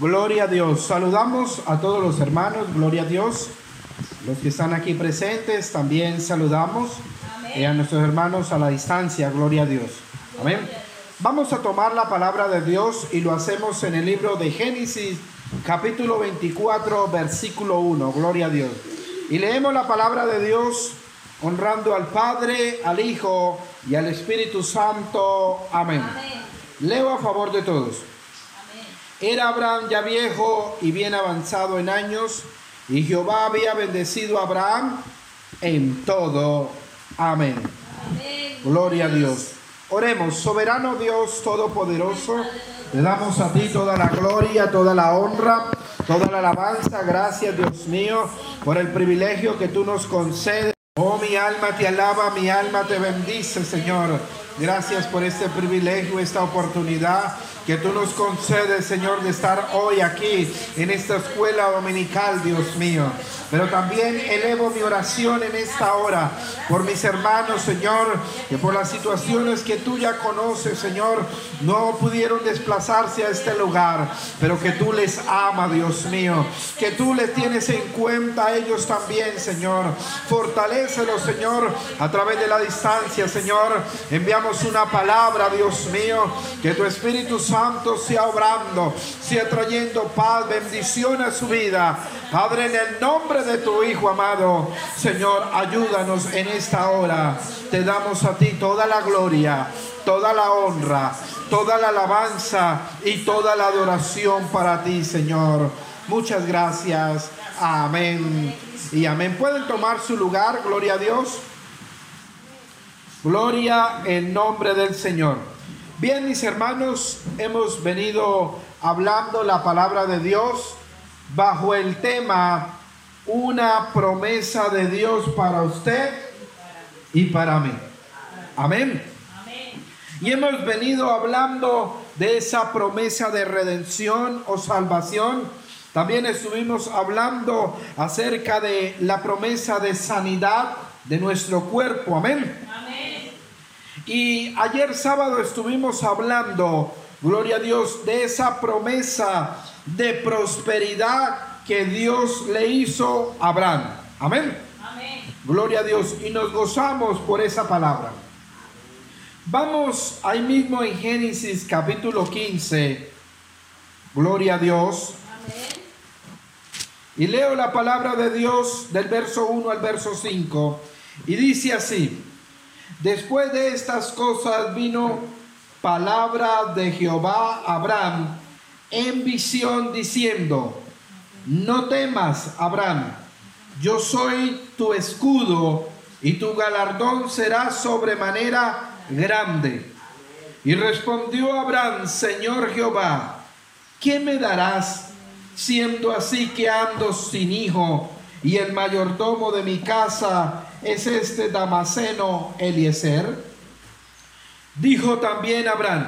Gloria a Dios. Saludamos a todos los hermanos, gloria a Dios. Los que están aquí presentes también saludamos. Y a nuestros hermanos a la distancia, gloria a Dios. Amén. Vamos a tomar la palabra de Dios y lo hacemos en el libro de Génesis, capítulo 24, versículo 1. Gloria a Dios. Y leemos la palabra de Dios honrando al Padre, al Hijo y al Espíritu Santo. Amén. Leo a favor de todos. Era Abraham ya viejo y bien avanzado en años, y Jehová había bendecido a Abraham en todo. Amén. Gloria a Dios. Oremos, soberano Dios Todopoderoso, le damos a ti toda la gloria, toda la honra, toda la alabanza. Gracias, Dios mío, por el privilegio que tú nos concedes. Oh, mi alma te alaba, mi alma te bendice, Señor. Gracias por este privilegio, esta oportunidad que tú nos concedes, Señor, de estar hoy aquí en esta escuela dominical, Dios mío. Pero también elevo mi oración en esta hora por mis hermanos, Señor, que por las situaciones que tú ya conoces, Señor, no pudieron desplazarse a este lugar, pero que tú les amas, Dios mío, que tú les tienes en cuenta a ellos también, Señor. Fortalécelos, Señor, a través de la distancia, Señor. Una palabra, Dios mío, que tu Espíritu Santo sea obrando, sea trayendo paz, bendición a su vida. Padre, en el nombre de tu Hijo amado, Señor, ayúdanos en esta hora. Te damos a ti toda la gloria, toda la honra, toda la alabanza y toda la adoración para ti, Señor. Muchas gracias. Amén. Y amén. Pueden tomar su lugar, gloria a Dios. Gloria en nombre del Señor. Bien, mis hermanos, hemos venido hablando la palabra de Dios bajo el tema una promesa de Dios para usted y para mí. Amén. Y hemos venido hablando de esa promesa de redención o salvación. También estuvimos hablando acerca de la promesa de sanidad de nuestro cuerpo. Amén. Y ayer sábado estuvimos hablando, gloria a Dios, de esa promesa de prosperidad que Dios le hizo a Abraham. Amén. Gloria a Dios. Y nos gozamos por esa palabra. Vamos ahí mismo en Génesis capítulo 15. Gloria a Dios. Y leo la palabra de Dios del verso 1 al verso 5. Y dice así. Después de estas cosas vino palabra de Jehová a Abraham en visión diciendo, no temas, Abraham, yo soy tu escudo y tu galardón será sobremanera grande. Y respondió Abraham, Señor Jehová, ¿qué me darás siendo así que ando sin hijo y el mayordomo de mi casa es este Damaseno Eliezer? Dijo también Abraham,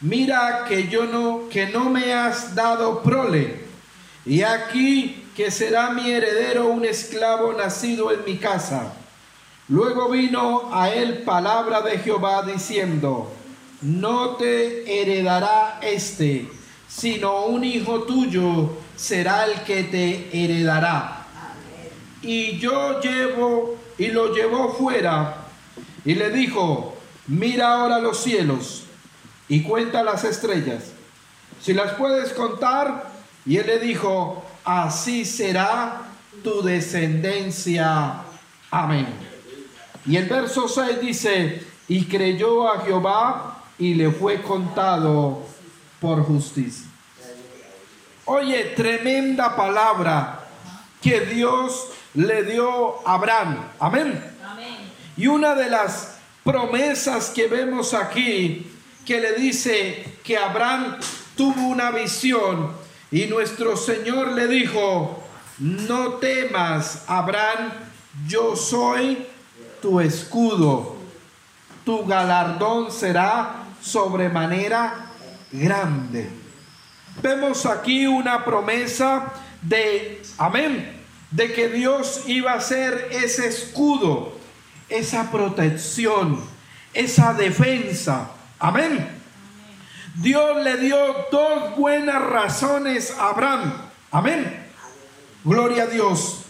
mira que yo no, que no me has dado prole, y aquí que será mi heredero un esclavo nacido en mi casa. Luego vino a él palabra de Jehová diciendo, no te heredará este, sino un hijo tuyo será el que te heredará. Y yo llevo y lo llevó fuera y le dijo, mira ahora los cielos y cuenta las estrellas, si las puedes contar. Y él le dijo, así será tu descendencia. Amén. Y el verso 6 dice, y creyó a Jehová y le fue contado por justicia. Oye, tremenda palabra que Dios le dio a Abraham. Amén. Y una de las promesas que vemos aquí, que le dice que Abraham tuvo una visión y nuestro Señor le dijo, no temas, Abraham, yo soy tu escudo, tu galardón será sobremanera grande. Vemos aquí una promesa de, amén, de que Dios iba a ser ese escudo, esa protección, esa defensa. Amén. Dios le dio dos buenas razones a Abraham. Amén. Gloria a Dios.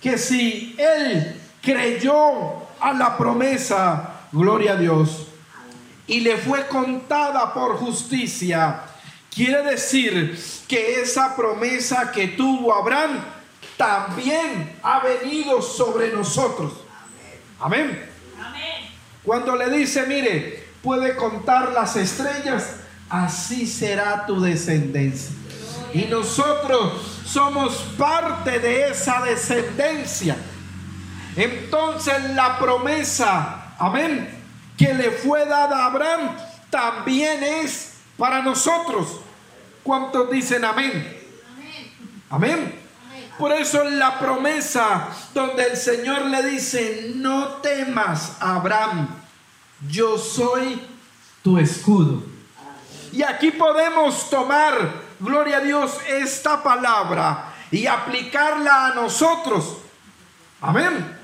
Que si él creyó a la promesa, gloria a Dios, y le fue contada por justicia, quiere decir que esa promesa que tuvo Abraham también ha venido sobre nosotros. Amén. Cuando le dice, mire, puede contar las estrellas, así será tu descendencia. Y nosotros somos parte de esa descendencia. Entonces la promesa, amén, que le fue dada a Abraham, también es para nosotros. ¿Cuántos dicen amén? Amén. Por eso la promesa donde el Señor le dice, no temas, Abraham, yo soy tu escudo. Y aquí podemos tomar, gloria a Dios, esta palabra y aplicarla a nosotros. Amén.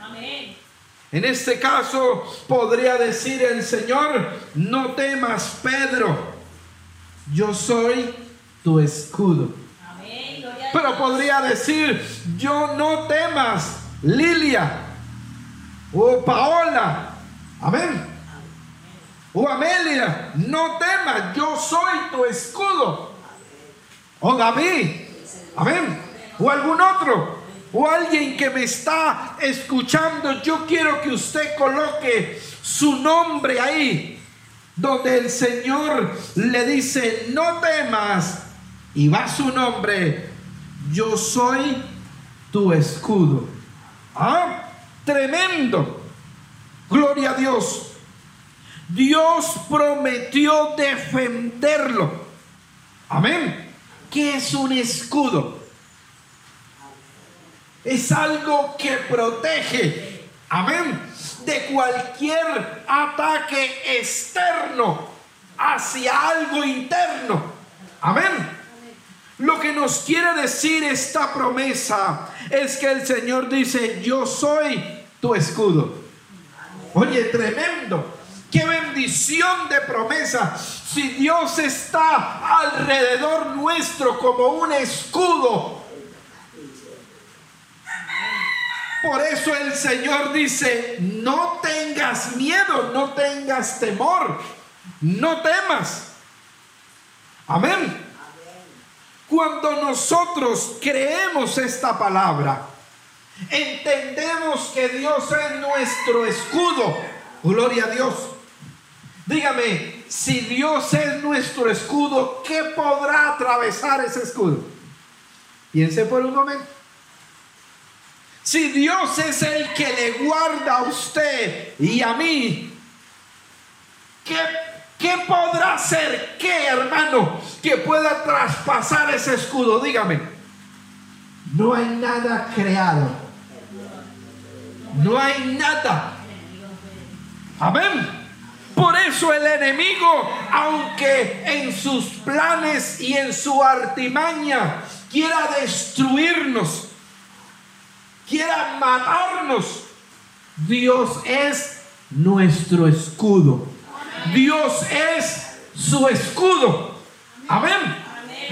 En este caso podría decir el Señor, no temas Pedro, yo soy tu escudo. Pero podría decir, yo no temas Lilia o Paola. Amén. O Amelia, no temas, yo soy tu escudo. O David. Amén. O algún otro o alguien que me está escuchando, yo quiero que usted coloque su nombre ahí, donde el Señor le dice, no temas, y va su nombre, yo soy tu escudo. Ah, tremendo. Gloria a Dios. Dios prometió defenderlo. Amén. ¿Qué es un escudo? es algo que protege, amén, de cualquier ataque externo hacia algo interno, amén. Lo que nos quiere decir esta promesa es que el Señor dice, yo soy tu escudo. Oye, tremendo. Qué bendición de promesa. Si Dios está alrededor nuestro como un escudo Por eso el Señor dice, no tengas miedo, no tengas temor, no temas. Amén. Cuando nosotros creemos esta palabra, entendemos que Dios es nuestro escudo. Gloria a Dios. Dígame, si Dios es nuestro escudo, ¿qué podrá atravesar ese escudo? Piense por un momento. Si Dios es el que le guarda a usted y a mí, ¿qué, qué podrá ser? ¿Qué, hermano, que pueda traspasar ese escudo? Dígame. No hay nada creado. No hay nada. Amén. Por eso el enemigo, aunque en sus planes y en su artimaña quiera destruirnos, quiera matarnos, Dios es nuestro escudo. Dios es su escudo. Amén.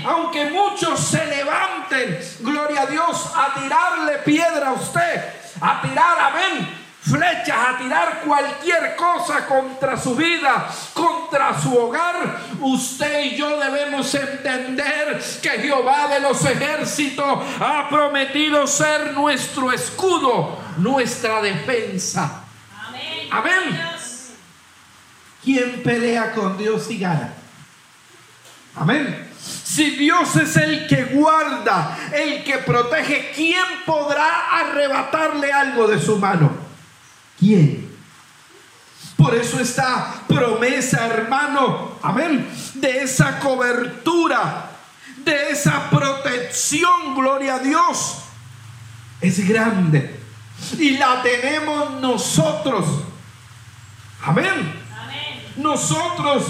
Aunque muchos se levanten, gloria a Dios, a tirarle piedra a usted, a tirar, amén, flechas, a tirar cualquier cosa contra su vida, contra su hogar, usted y yo debemos entender que Jehová de los ejércitos ha prometido ser nuestro escudo, nuestra defensa. Amén. Amén. ¿Quién pelea con Dios y gana? Amén. Si Dios es el que guarda, el que protege, ¿quién podrá arrebatarle algo de su mano? ¿Quién? Por eso esta promesa, hermano, amén, de esa cobertura, de esa protección, gloria a Dios, es grande. Y la tenemos nosotros. Amén. Nosotros,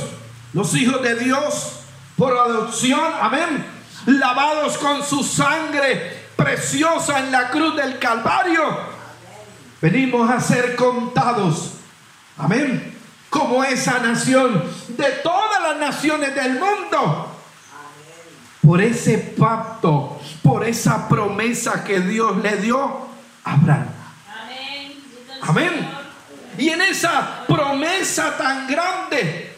los hijos de Dios, por adopción, amén, lavados con su sangre preciosa en la cruz del Calvario Venimos a ser contados. Amén. como esa nación de todas las naciones del mundo. Por ese pacto, por esa promesa que Dios le dio a Abraham. Y en esa promesa tan grande,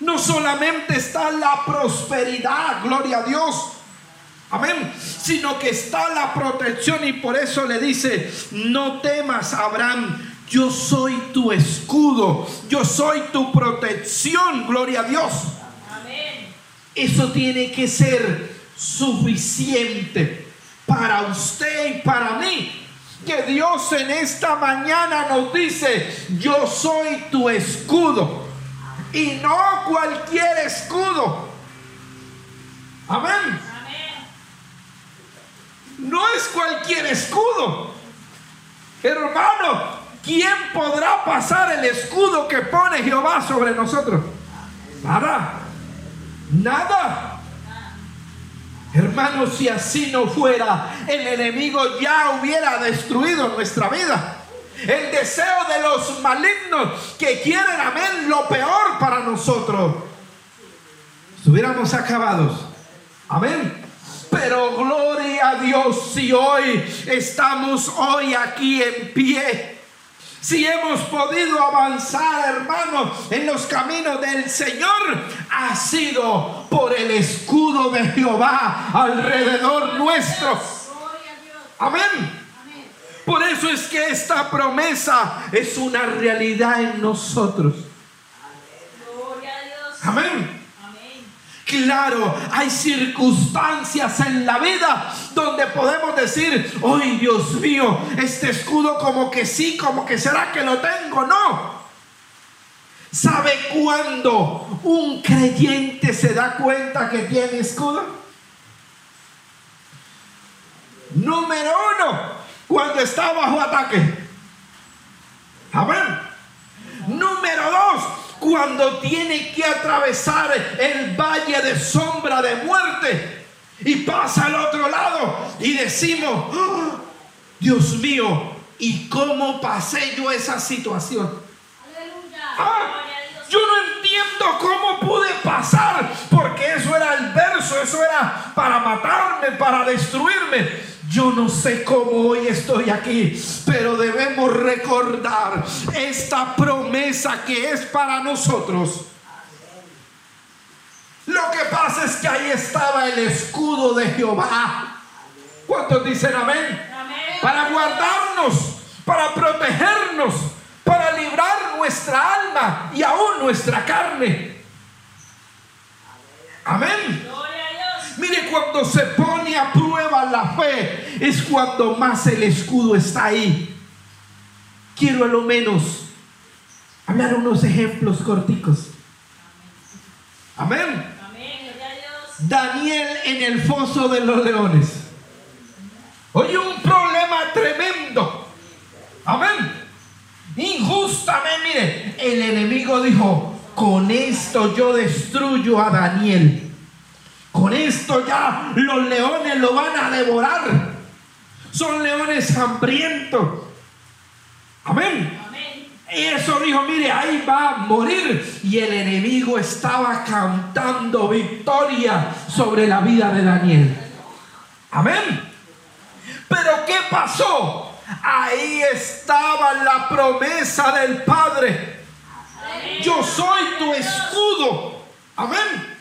no solamente está la prosperidad, gloria a Dios, Amén. Sino que está la protección y por eso le dice, no temas, Abraham. Yo soy tu escudo, yo soy tu protección, gloria a Dios. Amén. Eso tiene que ser suficiente para usted y para mí. Que Dios en esta mañana nos dice, yo soy tu escudo. Y no cualquier escudo. Amén. No es cualquier escudo. Hermano, ¿quién podrá pasar el escudo que pone Jehová sobre nosotros? Nada. Nada. Hermano, si así no fuera, el enemigo ya hubiera destruido nuestra vida. El deseo de los malignos que quieren, amén, lo peor para nosotros. Estuviéramos acabados. Amén. Pero gloria a Dios si hoy estamos hoy aquí en pie. Si hemos podido avanzar, hermanos, en los caminos del Señor, ha sido por el escudo de Jehová alrededor nuestro. Amén. Por eso es que esta promesa es una realidad en nosotros. Amén. Claro, hay circunstancias en la vida donde podemos decir, ¡ay Dios mío! Este escudo como que sí, como que será que lo tengo. No. ¿Sabe cuándo un creyente se da cuenta que tiene escudo? Número uno, cuando está bajo ataque. Amén. Número dos, cuando tiene que atravesar el valle de sombra de muerte y pasa al otro lado y decimos, oh, Dios mío, ¿y cómo pasé yo esa situación? Ah, yo no entiendo cómo pude pasar, porque eso era el verso, eso era para matarme, para destruirme. Yo no sé cómo hoy estoy aquí, pero debemos recordar esta promesa que es para nosotros. Lo que pasa es que ahí estaba el escudo de Jehová. ¿Cuántos dicen amén? Para guardarnos, para protegernos, para librar nuestra alma y aún nuestra carne. Amén. Mire, cuando se pone a prueba la fe, es cuando más el escudo está ahí. Quiero a lo menos hablar unos ejemplos corticos. Amén. Daniel en el foso de los leones. Oye, un problema tremendo. Amén. Injustamente, mire, el enemigo dijo, con esto yo destruyo a Daniel. Con esto ya los leones lo van a devorar. Son leones hambrientos. Amén. Y eso dijo, mire, ahí va a morir. Y el enemigo estaba cantando victoria sobre la vida de Daniel. Amén. Pero ¿qué pasó? Ahí estaba la promesa del Padre. Yo soy tu escudo. Amén.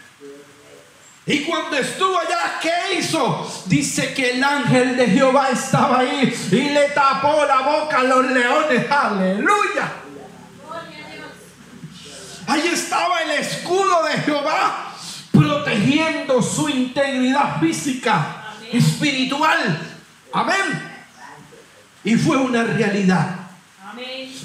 Y cuando estuvo allá, ¿qué hizo? Dice que el ángel de Jehová estaba ahí y le tapó la boca a los leones. Aleluya. Ahí estaba el escudo de Jehová protegiendo su integridad física, espiritual. Amén. Y fue una realidad.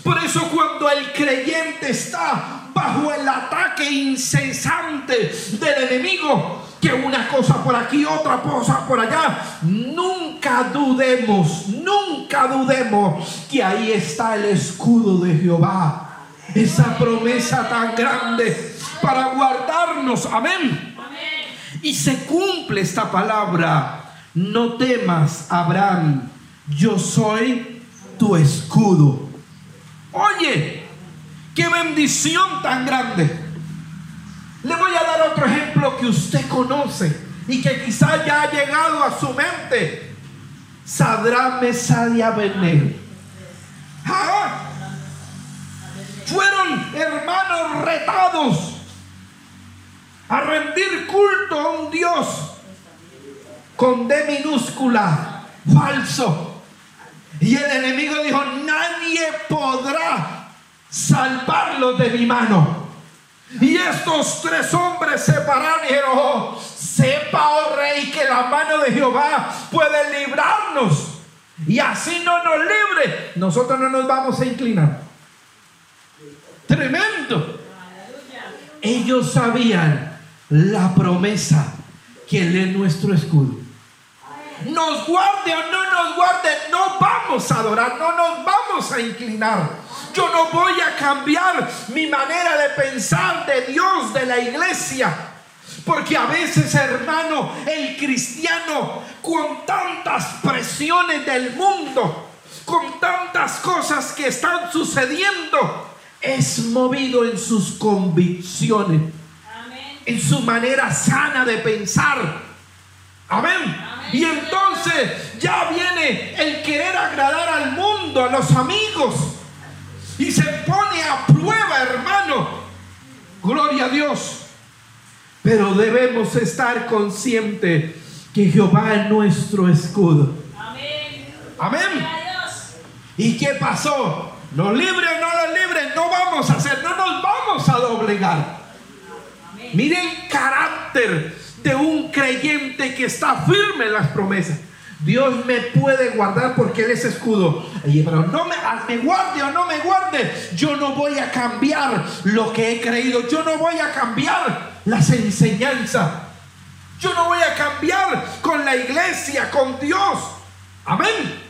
Por eso cuando el creyente está bajo el ataque incesante del enemigo, que una cosa por aquí, otra cosa por allá. Nunca dudemos, nunca dudemos que ahí está el escudo de Jehová. Esa promesa tan grande para guardarnos. Amén. Y se cumple esta palabra. No temas, Abraham. Yo soy tu escudo. Oye, Qué bendición tan grande. Le voy a dar otro ejemplo que usted conoce y que quizá ya ha llegado a su mente. Sadrán, Mesad y fueron hermanos retados a rendir culto a un Dios con D minúscula, falso. Y el enemigo dijo, nadie podrá salvarlos de mi mano. Y estos tres hombres se pararon y dijeron, oh, sepa, oh rey, que la mano de Jehová puede librarnos. Y así no nos libre, nosotros no nos vamos a inclinar. Tremendo. Ellos sabían la promesa que Él es nuestro escudo. Nos guarde o no nos guarde, no vamos a adorar, no nos vamos a inclinar. Yo no voy a cambiar mi manera de pensar de Dios, de la iglesia. Porque a veces, hermano, el cristiano, con tantas presiones del mundo, con tantas cosas que están sucediendo, es movido en sus convicciones, en su manera sana de pensar. Amén. Y entonces ya viene el querer agradar al mundo, a los amigos. Y se pone a prueba, hermano. Gloria a Dios. Pero debemos estar conscientes que Jehová es nuestro escudo. Amén. Amén. ¿Y qué pasó? ¿Nos libre o no nos libre? No vamos a hacer, no nos vamos a doblegar. Mire el carácter de un creyente que está firme en las promesas. Dios me puede guardar porque Él es escudo. Pero no me, me guarde o no me guarde. Yo no voy a cambiar lo que he creído. Yo no voy a cambiar las enseñanzas. Yo no voy a cambiar con la iglesia, con Dios. Amén.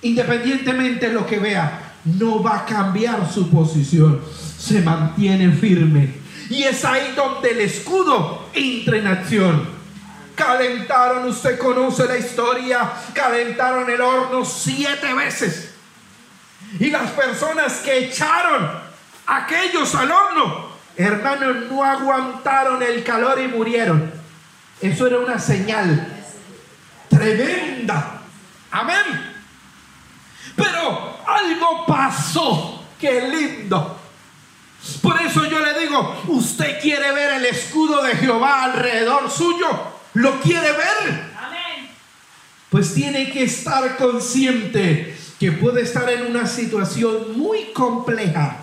Independientemente de lo que vea, no va a cambiar su posición. Se mantiene firme. Y es ahí donde el escudo entra en acción. Calentaron, usted conoce la historia, calentaron el horno siete veces. Y las personas que echaron aquellos al horno, hermanos, no aguantaron el calor y murieron. Eso era una señal tremenda. Amén. Pero algo pasó. Qué lindo. Por eso yo le digo, usted quiere ver el escudo de Jehová alrededor suyo. ¿Lo quiere ver? Amén. Pues tiene que estar consciente que puede estar en una situación muy compleja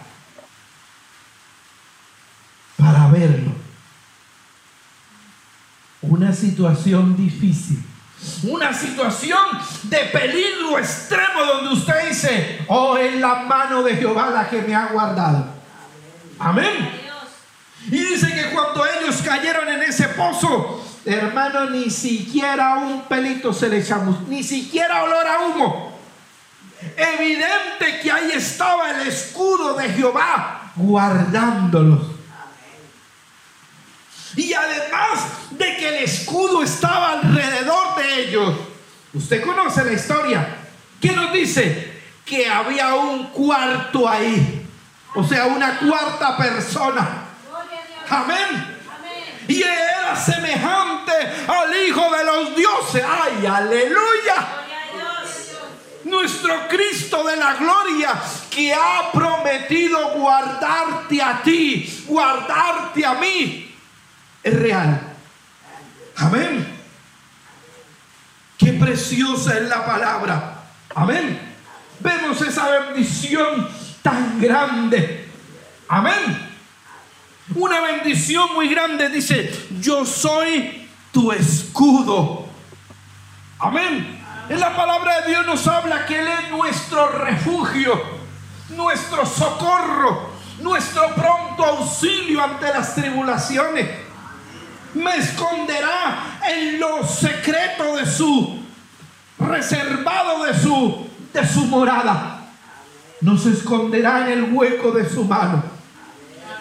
para verlo. Una situación difícil. Una situación de peligro extremo donde usted dice, oh, es la mano de Jehová la que me ha guardado. Amén. Y dice que cuando ellos cayeron en ese pozo, hermano, ni siquiera un pelito se le echamos, ni siquiera olor a humo. Evidente que ahí estaba el escudo de Jehová guardándolos. Y además de que el escudo estaba alrededor de ellos, usted conoce la historia. ¿Qué nos dice? Que había un cuarto ahí o sea, una cuarta persona. Amén. Y era semejante al Hijo de los dioses. ¡Ay, aleluya! Nuestro Cristo de la gloria que ha prometido guardarte a ti, guardarte a mí, es real. Amén. Qué preciosa es la palabra. Amén. Vemos esa bendición tan grande. Amén. Una bendición muy grande dice, yo soy tu escudo. Amén. En la palabra de Dios nos habla que Él es nuestro refugio, nuestro socorro, nuestro pronto auxilio ante las tribulaciones. Me esconderá en lo secreto de su reservado de su de su morada nos esconderá en el hueco de su mano.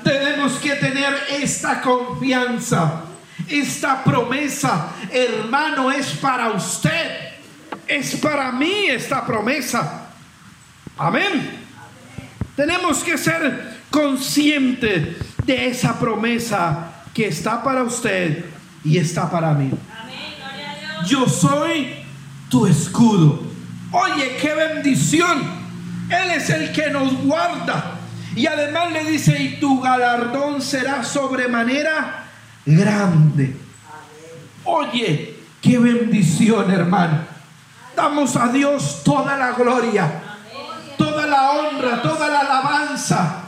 Tenemos que tener esta confianza, esta promesa, hermano, es para usted, es para mí esta promesa. Amén. Tenemos que ser consciente de esa promesa que está para usted y está para mí. Yo soy tu escudo. Oye, qué bendición. Él es el que nos guarda. Y además le dice, y tu galardón será sobremanera grande. Oye, qué bendición, hermano. Damos a Dios toda la gloria, toda la honra, toda la alabanza,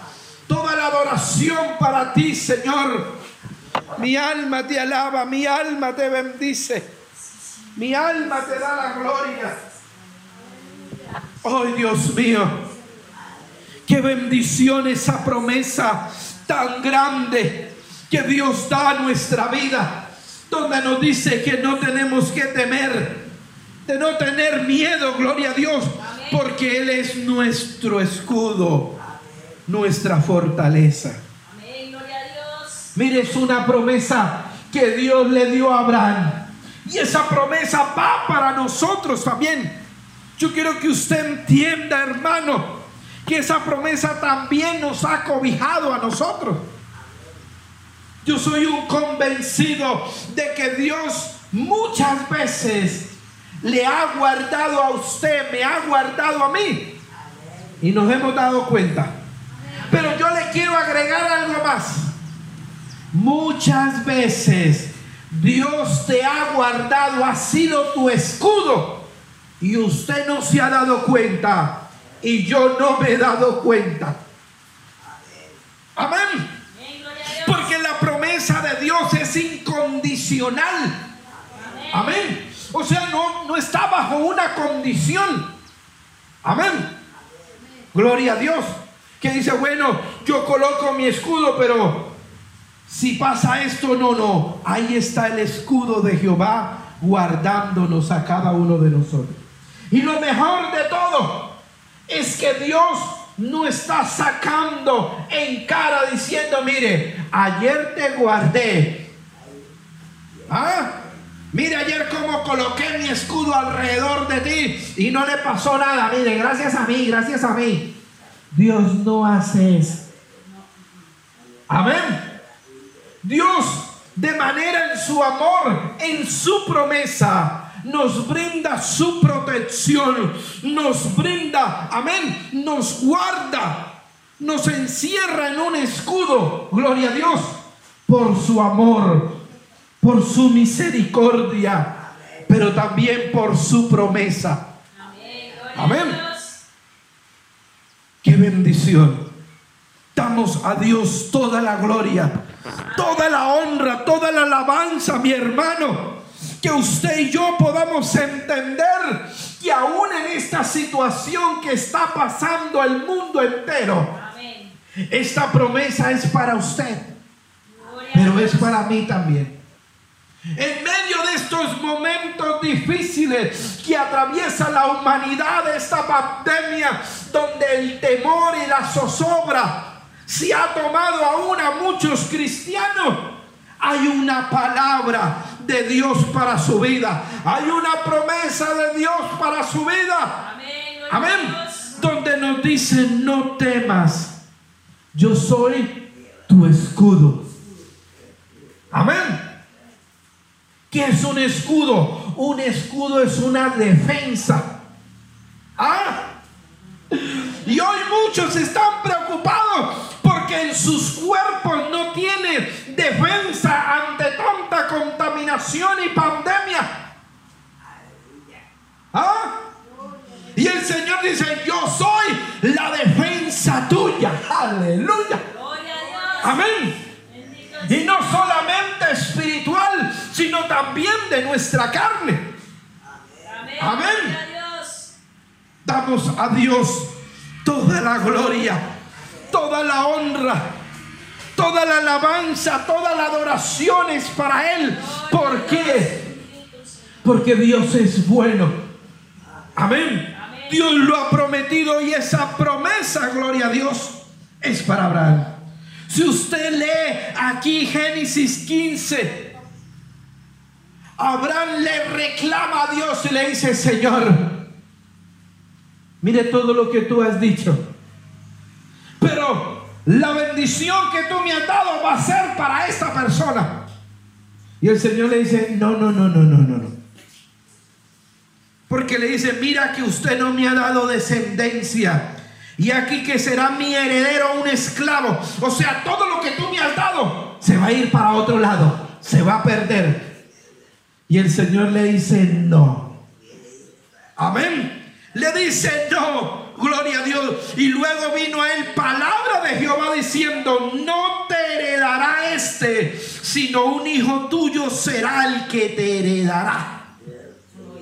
toda la adoración para ti, Señor. Mi alma te alaba, mi alma te bendice, mi alma te da la gloria. Oh Dios mío, qué bendición esa promesa tan grande que Dios da a nuestra vida, donde nos dice que no tenemos que temer, de no tener miedo, gloria a Dios, porque Él es nuestro escudo, nuestra fortaleza. Mire, es una promesa que Dios le dio a Abraham. Y esa promesa va para nosotros también. Yo quiero que usted entienda, hermano, que esa promesa también nos ha cobijado a nosotros. Yo soy un convencido de que Dios muchas veces le ha guardado a usted, me ha guardado a mí. Y nos hemos dado cuenta. Pero yo le quiero agregar algo más. Muchas veces Dios te ha guardado, ha sido tu escudo y usted no se ha dado cuenta y yo no me he dado cuenta. Amén. Porque la promesa de Dios es incondicional. Amén. O sea, no, no está bajo una condición. Amén. Gloria a Dios. Que dice, bueno, yo coloco mi escudo, pero si pasa esto, no, no. Ahí está el escudo de Jehová guardándonos a cada uno de nosotros. Y lo mejor de todo es que Dios no está sacando en cara diciendo, mire, ayer te guardé. ¿Ah? Mire ayer cómo coloqué mi escudo alrededor de ti y no le pasó nada. Mire, gracias a mí, gracias a mí. Dios no hace eso. Amén. Dios, de manera en su amor, en su promesa, nos brinda su protección, nos brinda, amén, nos guarda, nos encierra en un escudo, gloria a Dios, por su amor, por su misericordia, pero también por su promesa. Amén. Qué bendición. Damos a Dios toda la gloria toda la honra, toda la alabanza, mi hermano. Que usted y yo podamos entender que aún en esta situación que está pasando el mundo entero, esta promesa es para usted, pero es para mí también. En medio de estos momentos difíciles que atraviesa la humanidad, esta pandemia, donde el temor y la zozobra si ha tomado aún a muchos cristianos, hay una palabra de Dios para su vida. Hay una promesa de Dios para su vida. Amén. Donde nos dice, no temas, yo soy tu escudo. Amén. ¿Qué es un escudo? Un escudo es una defensa. ¿Ah? Y hoy muchos están preocupados que en sus cuerpos no tiene defensa ante tanta contaminación y pandemia. ¿Ah? Y el Señor dice, yo soy la defensa tuya. Aleluya. Amén. Y no solamente espiritual, sino también de nuestra carne. Amén. Damos a Dios toda la gloria toda la honra, toda la alabanza, toda la adoración es para Él. ¿Por qué? Porque Dios es bueno. Amén. Dios lo ha prometido y esa promesa, gloria a Dios, es para Abraham. Si usted lee aquí Génesis 15, Abraham le reclama a Dios y le dice, Señor, mire todo lo que tú has dicho. Pero la bendición que tú me has dado va a ser para esta persona. Y el Señor le dice, no, no, no, no, no, no, no. Porque le dice, mira que usted no me ha dado descendencia. Y aquí que será mi heredero un esclavo. O sea, todo lo que tú me has dado se va a ir para otro lado. Se va a perder. Y el Señor le dice, no. Amén. Le dice, no. Gloria a Dios. Y luego vino a él palabra de Jehová diciendo, no te heredará este, sino un hijo tuyo será el que te heredará.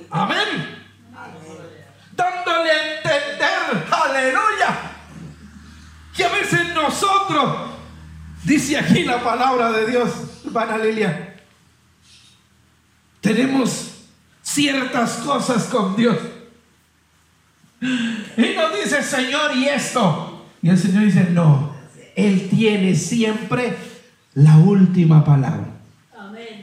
Amén dándole a entender, aleluya, que a veces nosotros, dice aquí la palabra de Dios, hermana Lilia, tenemos ciertas cosas con Dios. Y nos dice, Señor, y esto. Y el Señor dice, no, Él tiene siempre la última palabra.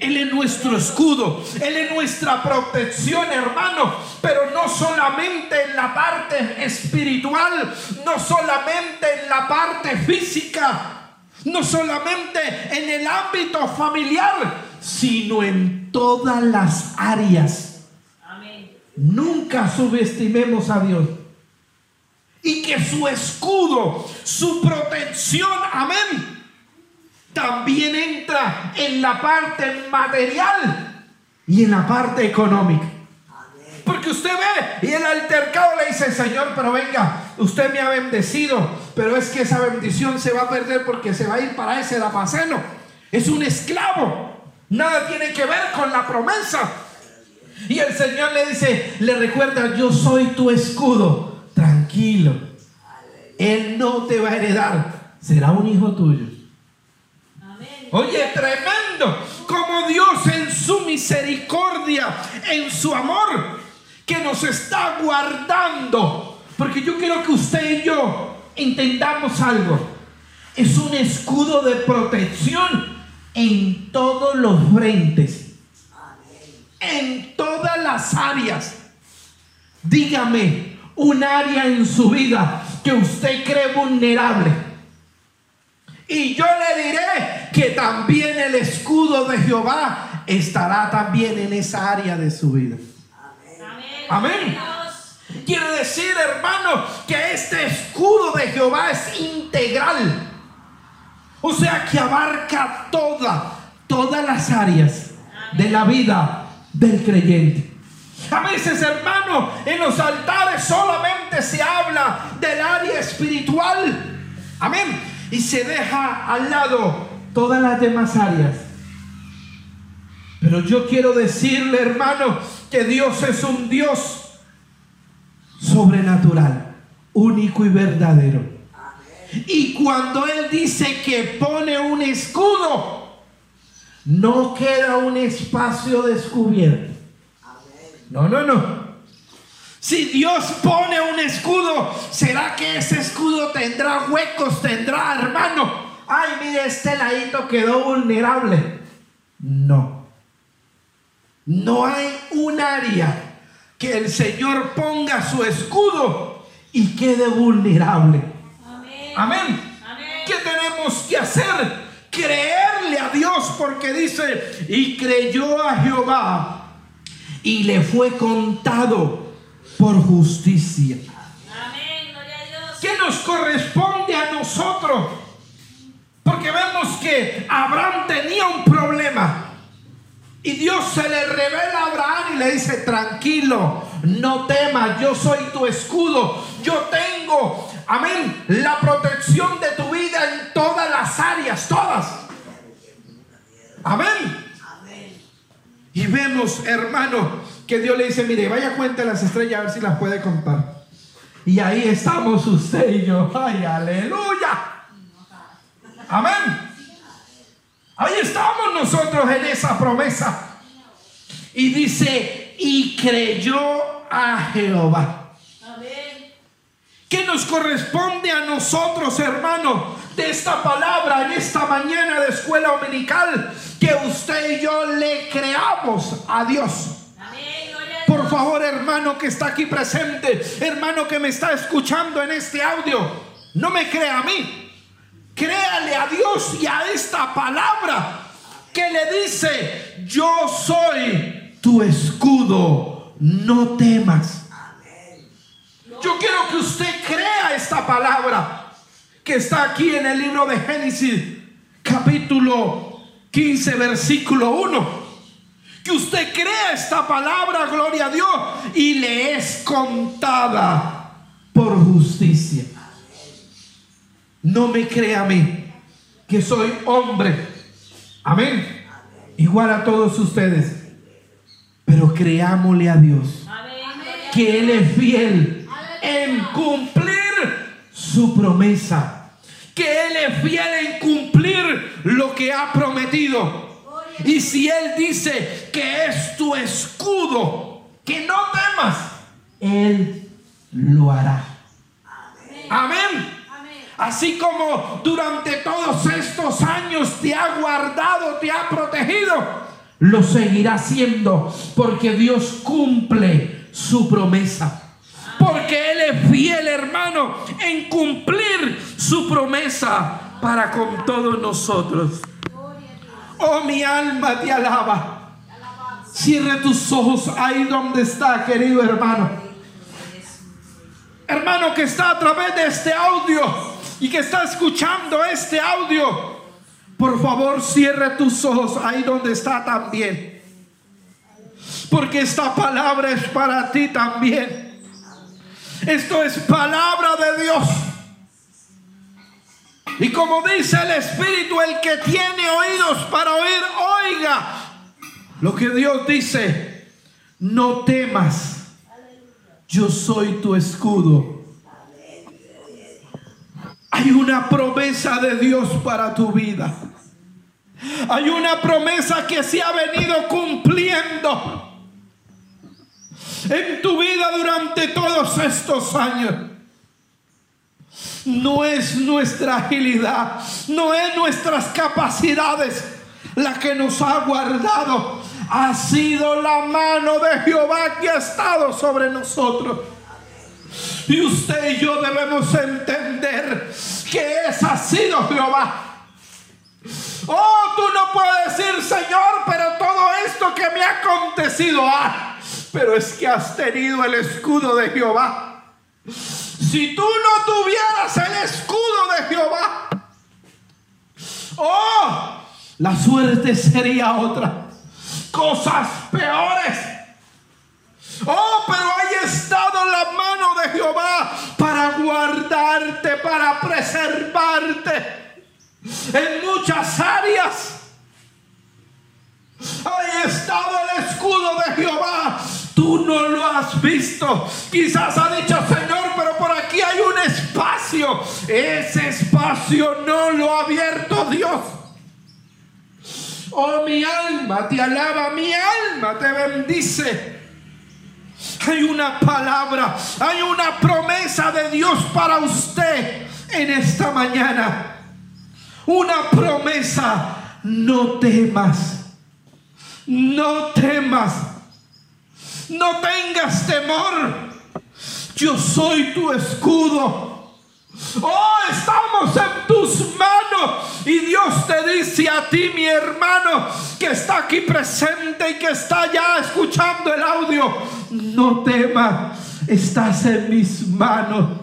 Él es nuestro escudo, Él es nuestra protección, hermano. Pero no solamente en la parte espiritual, no solamente en la parte física, no solamente en el ámbito familiar, sino en todas las áreas. Nunca subestimemos a Dios. Y que su escudo, su protección, amén también entra en la parte material y en la parte económica. Porque usted ve y el altercado le dice, Señor, pero venga, usted me ha bendecido, pero es que esa bendición se va a perder porque se va a ir para ese Damasceno. Es un esclavo. Nada tiene que ver con la promesa. Y el Señor le dice, le recuerda, yo soy tu escudo. Tranquilo. Él no te va a heredar. Será un hijo tuyo. Oye, tremendo. Como Dios en su misericordia, en su amor, que nos está guardando. Porque yo quiero que usted y yo entendamos algo. Es un escudo de protección en todos los frentes. En todas las áreas. Dígame un área en su vida que usted cree vulnerable y yo le diré que también el escudo de Jehová estará también en esa área de su vida. Amén. Quiere decir, hermano, que este escudo de Jehová es integral. O sea, que abarca toda, todas las áreas de la vida del creyente. A veces, hermano, en los altares solamente se habla del área espiritual. Amén y se deja al lado todas las demás áreas. Pero yo quiero decirle, hermano, que Dios es un Dios sobrenatural, único y verdadero. Y cuando Él dice que pone un escudo, no queda un espacio descubierto. No, no, no. Si Dios pone un escudo, ¿será que ese escudo tendrá huecos? ¿Tendrá, hermano? Ay, mire, este ladito quedó vulnerable. No. No hay un área que el Señor ponga su escudo y quede vulnerable. Amén. ¿Qué tenemos que hacer? Creerle a Dios porque dice, y creyó a Jehová y le fue contado por justicia. Amén, ¿Qué nos corresponde a nosotros? Porque vemos que Abraham tenía un problema. Y Dios se le revela a Abraham y le dice, tranquilo, no temas, yo soy tu escudo. Yo tengo, amén, la protección de tu vida en todas las áreas, todas. Amén. Y vemos, hermano, que Dios le dice, mire, vaya cuenta las estrellas a ver si las puede contar. Y ahí estamos usted y yo. Ay, aleluya. Amén. Ahí estamos nosotros en esa promesa. Y dice, y creyó a Jehová. ¿Qué nos corresponde a nosotros, hermano, de esta palabra en esta mañana de escuela dominical? Que usted y yo le creamos a Dios. Por favor, hermano que está aquí presente, hermano que me está escuchando en este audio, no me crea a mí, Créale a Dios y a esta palabra que le dice, yo soy tu escudo, no temas. Yo quiero que usted crea esta palabra que está aquí en el libro de Génesis, capítulo 15, versículo 1 que usted crea esta palabra, gloria a Dios, y le es contada por justicia. No me crea a mí, que soy hombre. Amén. Igual a todos ustedes. Pero creámosle a Dios que Él es fiel en cumplir su promesa. Que Él es fiel en cumplir lo que ha prometido. Y si Él dice que es tu escudo, que no temas, Él lo hará. Amén. Así como durante todos estos años te ha guardado, te ha protegido, lo seguirá haciendo porque Dios cumple su promesa. Porque Él es fiel, hermano, en cumplir su promesa para con todos nosotros. Oh, mi alma te alaba. Cierre tus ojos ahí donde está, querido hermano. Hermano que está a través de este audio y que está escuchando este audio. Por favor, cierre tus ojos ahí donde está también. Porque esta palabra es para ti también. Esto es palabra de Dios. Y como dice el Espíritu, el que tiene oídos para oír, oiga lo que Dios dice. No temas, yo soy tu escudo. Hay una promesa de Dios para tu vida. Hay una promesa que se ha venido cumpliendo en tu vida durante todos estos años. No es nuestra agilidad, no es nuestras capacidades la que nos ha guardado. Ha sido la mano de Jehová que ha estado sobre nosotros. Y usted y yo debemos entender que ese ha sido Jehová. Oh, tú no puedes decir, Señor, pero todo esto que me ha acontecido, ah, pero es que has tenido el escudo de Jehová. Si tú no tuvieras el escudo de Jehová, oh, la suerte sería otra. Cosas peores. Oh, pero ahí estado la mano de Jehová para guardarte, para preservarte en muchas áreas. Ahí estado el escudo de Jehová. No lo has visto. Quizás ha dicho, Señor, pero por aquí hay un espacio. Ese espacio no lo ha abierto Dios. Oh, mi alma te alaba, mi alma te bendice. Hay una palabra, hay una promesa de Dios para usted en esta mañana. Una promesa, no temas, no temas, no tengas temor. Yo soy tu escudo. Oh, estamos en tus manos. Y Dios te dice a ti, mi hermano, que está aquí presente y que está ya escuchando el audio. No temas, estás en mis manos.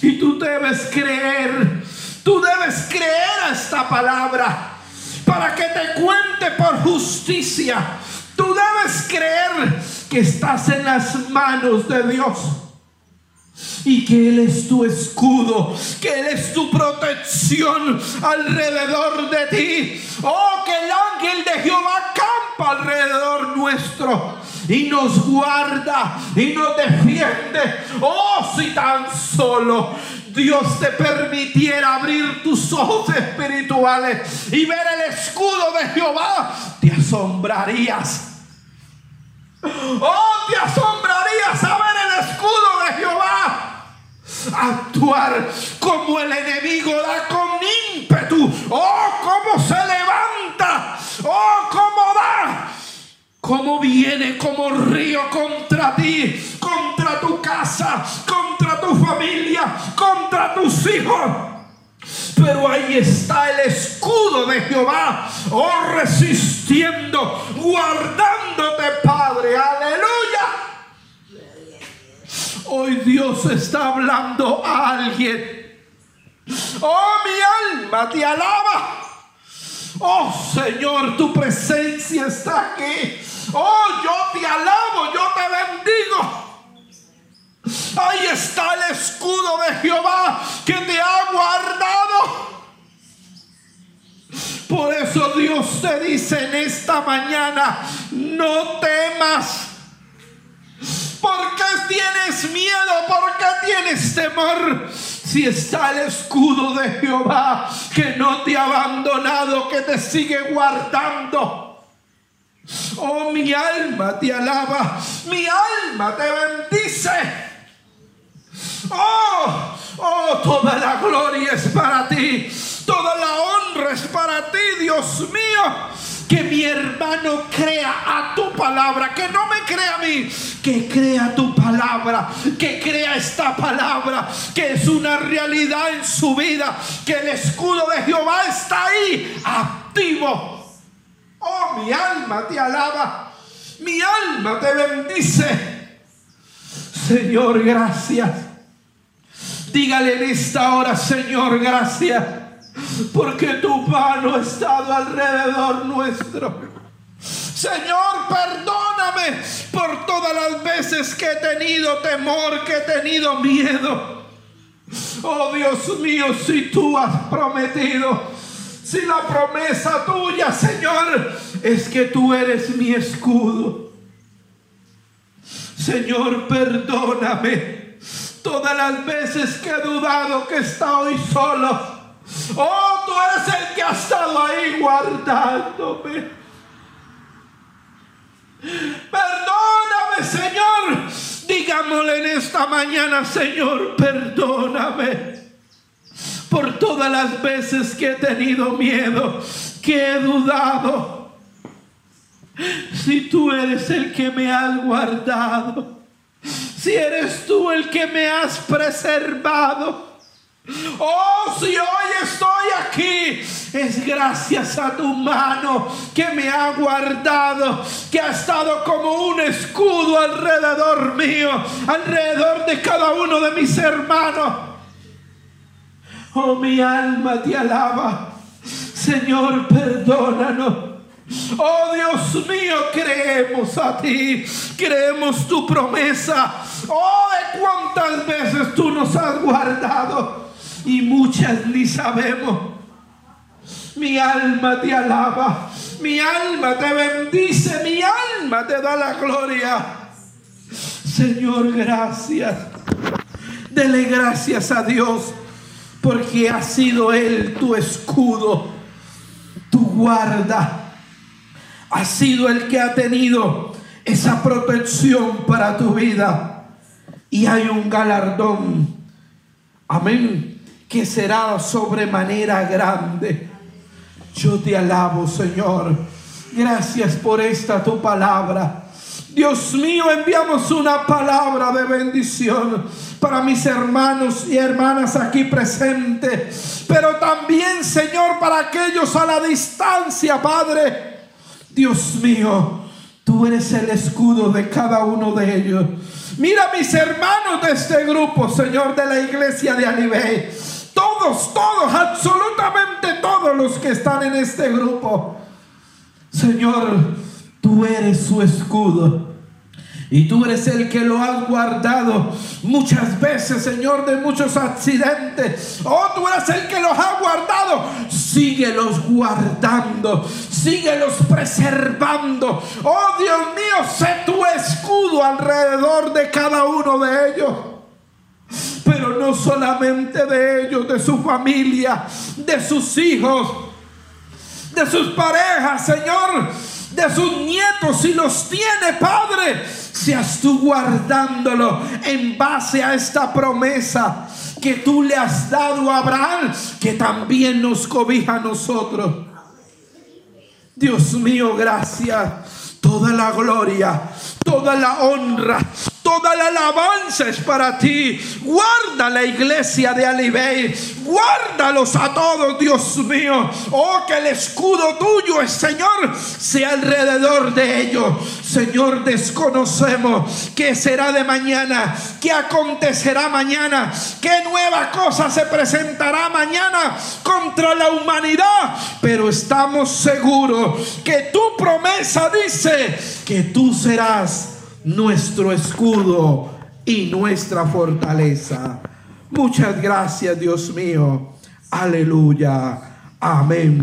Y tú debes creer, tú debes creer a esta palabra para que te cuente por justicia. Tú debes creer que estás en las manos de Dios y que Él es tu escudo, que Él es tu protección alrededor de ti. Oh, que el ángel de Jehová campa alrededor nuestro y nos guarda y nos defiende. Oh, si tan solo Dios te permitiera abrir tus ojos espirituales y ver el escudo de Jehová, te asombrarías. Oh, te asombrarías a ver el escudo de Jehová actuar como el enemigo da con ímpetu. Oh, cómo se levanta. Oh, cómo da. Cómo viene como río contra ti, contra tu casa, contra tu familia, contra tus hijos. Pero ahí está el escudo de Jehová, oh resistiendo, guardándote, Padre. Aleluya. Hoy Dios está hablando a alguien. Oh, mi alma te alaba. Oh Señor, tu presencia está aquí. Oh, yo te alabo, yo te bendigo. Ahí está el escudo de Jehová que te ha guardado. Por eso Dios te dice en esta mañana, no temas. ¿Por qué tienes miedo? ¿Por qué tienes temor? Si está el escudo de Jehová que no te ha abandonado, que te sigue guardando. Oh, mi alma te alaba, mi alma te bendice. Oh, oh, toda la gloria es para ti. Toda la honra es para ti, Dios mío. Que mi hermano crea a tu palabra, que no me crea a mí, que crea tu palabra, que crea esta palabra, que es una realidad en su vida, que el escudo de Jehová está ahí, activo. Oh, mi alma te alaba, mi alma te bendice. Señor, gracias Dígale en esta hora, Señor, gracias, porque tu mano ha estado alrededor nuestro. Señor, perdóname por todas las veces que he tenido temor, que he tenido miedo. Oh Dios mío, si tú has prometido, si la promesa tuya, Señor, es que tú eres mi escudo. Señor, perdóname todas las veces que he dudado que está hoy solo. Oh, tú eres el que ha estado ahí guardándome. Perdóname, Señor. Digámosle en esta mañana, Señor, perdóname por todas las veces que he tenido miedo, que he dudado. Si tú eres el que me has guardado si eres tú el que me has preservado. Oh, si hoy estoy aquí, es gracias a tu mano que me ha guardado, que ha estado como un escudo alrededor mío, alrededor de cada uno de mis hermanos. Oh, mi alma te alaba. Señor, perdónanos Oh Dios mío, creemos a ti, creemos tu promesa. Oh, de cuántas veces tú nos has guardado y muchas ni sabemos. Mi alma te alaba, mi alma te bendice, mi alma te da la gloria. Señor, gracias. Dele gracias a Dios porque ha sido Él tu escudo, tu guarda ha sido el que ha tenido esa protección para tu vida. Y hay un galardón, amén, que será sobremanera grande. Yo te alabo, Señor. Gracias por esta tu palabra. Dios mío, enviamos una palabra de bendición para mis hermanos y hermanas aquí presentes, pero también, Señor, para aquellos a la distancia, Padre Dios mío, tú eres el escudo de cada uno de ellos. Mira mis hermanos de este grupo, Señor, de la iglesia de Alibé. Todos, todos, absolutamente todos los que están en este grupo. Señor, tú eres su escudo. Y tú eres el que lo has guardado muchas veces, Señor, de muchos accidentes. Oh, tú eres el que los ha guardado. Síguelos guardando. Síguelos preservando. Oh, Dios mío, sé tu escudo alrededor de cada uno de ellos pero no solamente de ellos, de su familia, de sus hijos, de sus parejas, Señor, de sus nietos, si los tiene, Padre seas tú guardándolo en base a esta promesa que tú le has dado a Abraham, que también nos cobija a nosotros. Dios mío, gracias. Toda la gloria, toda la honra, Toda la alabanza es para ti. Guarda la iglesia de Alibey. Guárdalos a todos, Dios mío. Oh, que el escudo tuyo, Señor, sea alrededor de ellos. Señor, desconocemos qué será de mañana, qué acontecerá mañana, qué nueva cosa se presentará mañana contra la humanidad. Pero estamos seguros que tu promesa dice que tú serás nuestro escudo y nuestra fortaleza. Muchas gracias, Dios mío. Aleluya. Amén.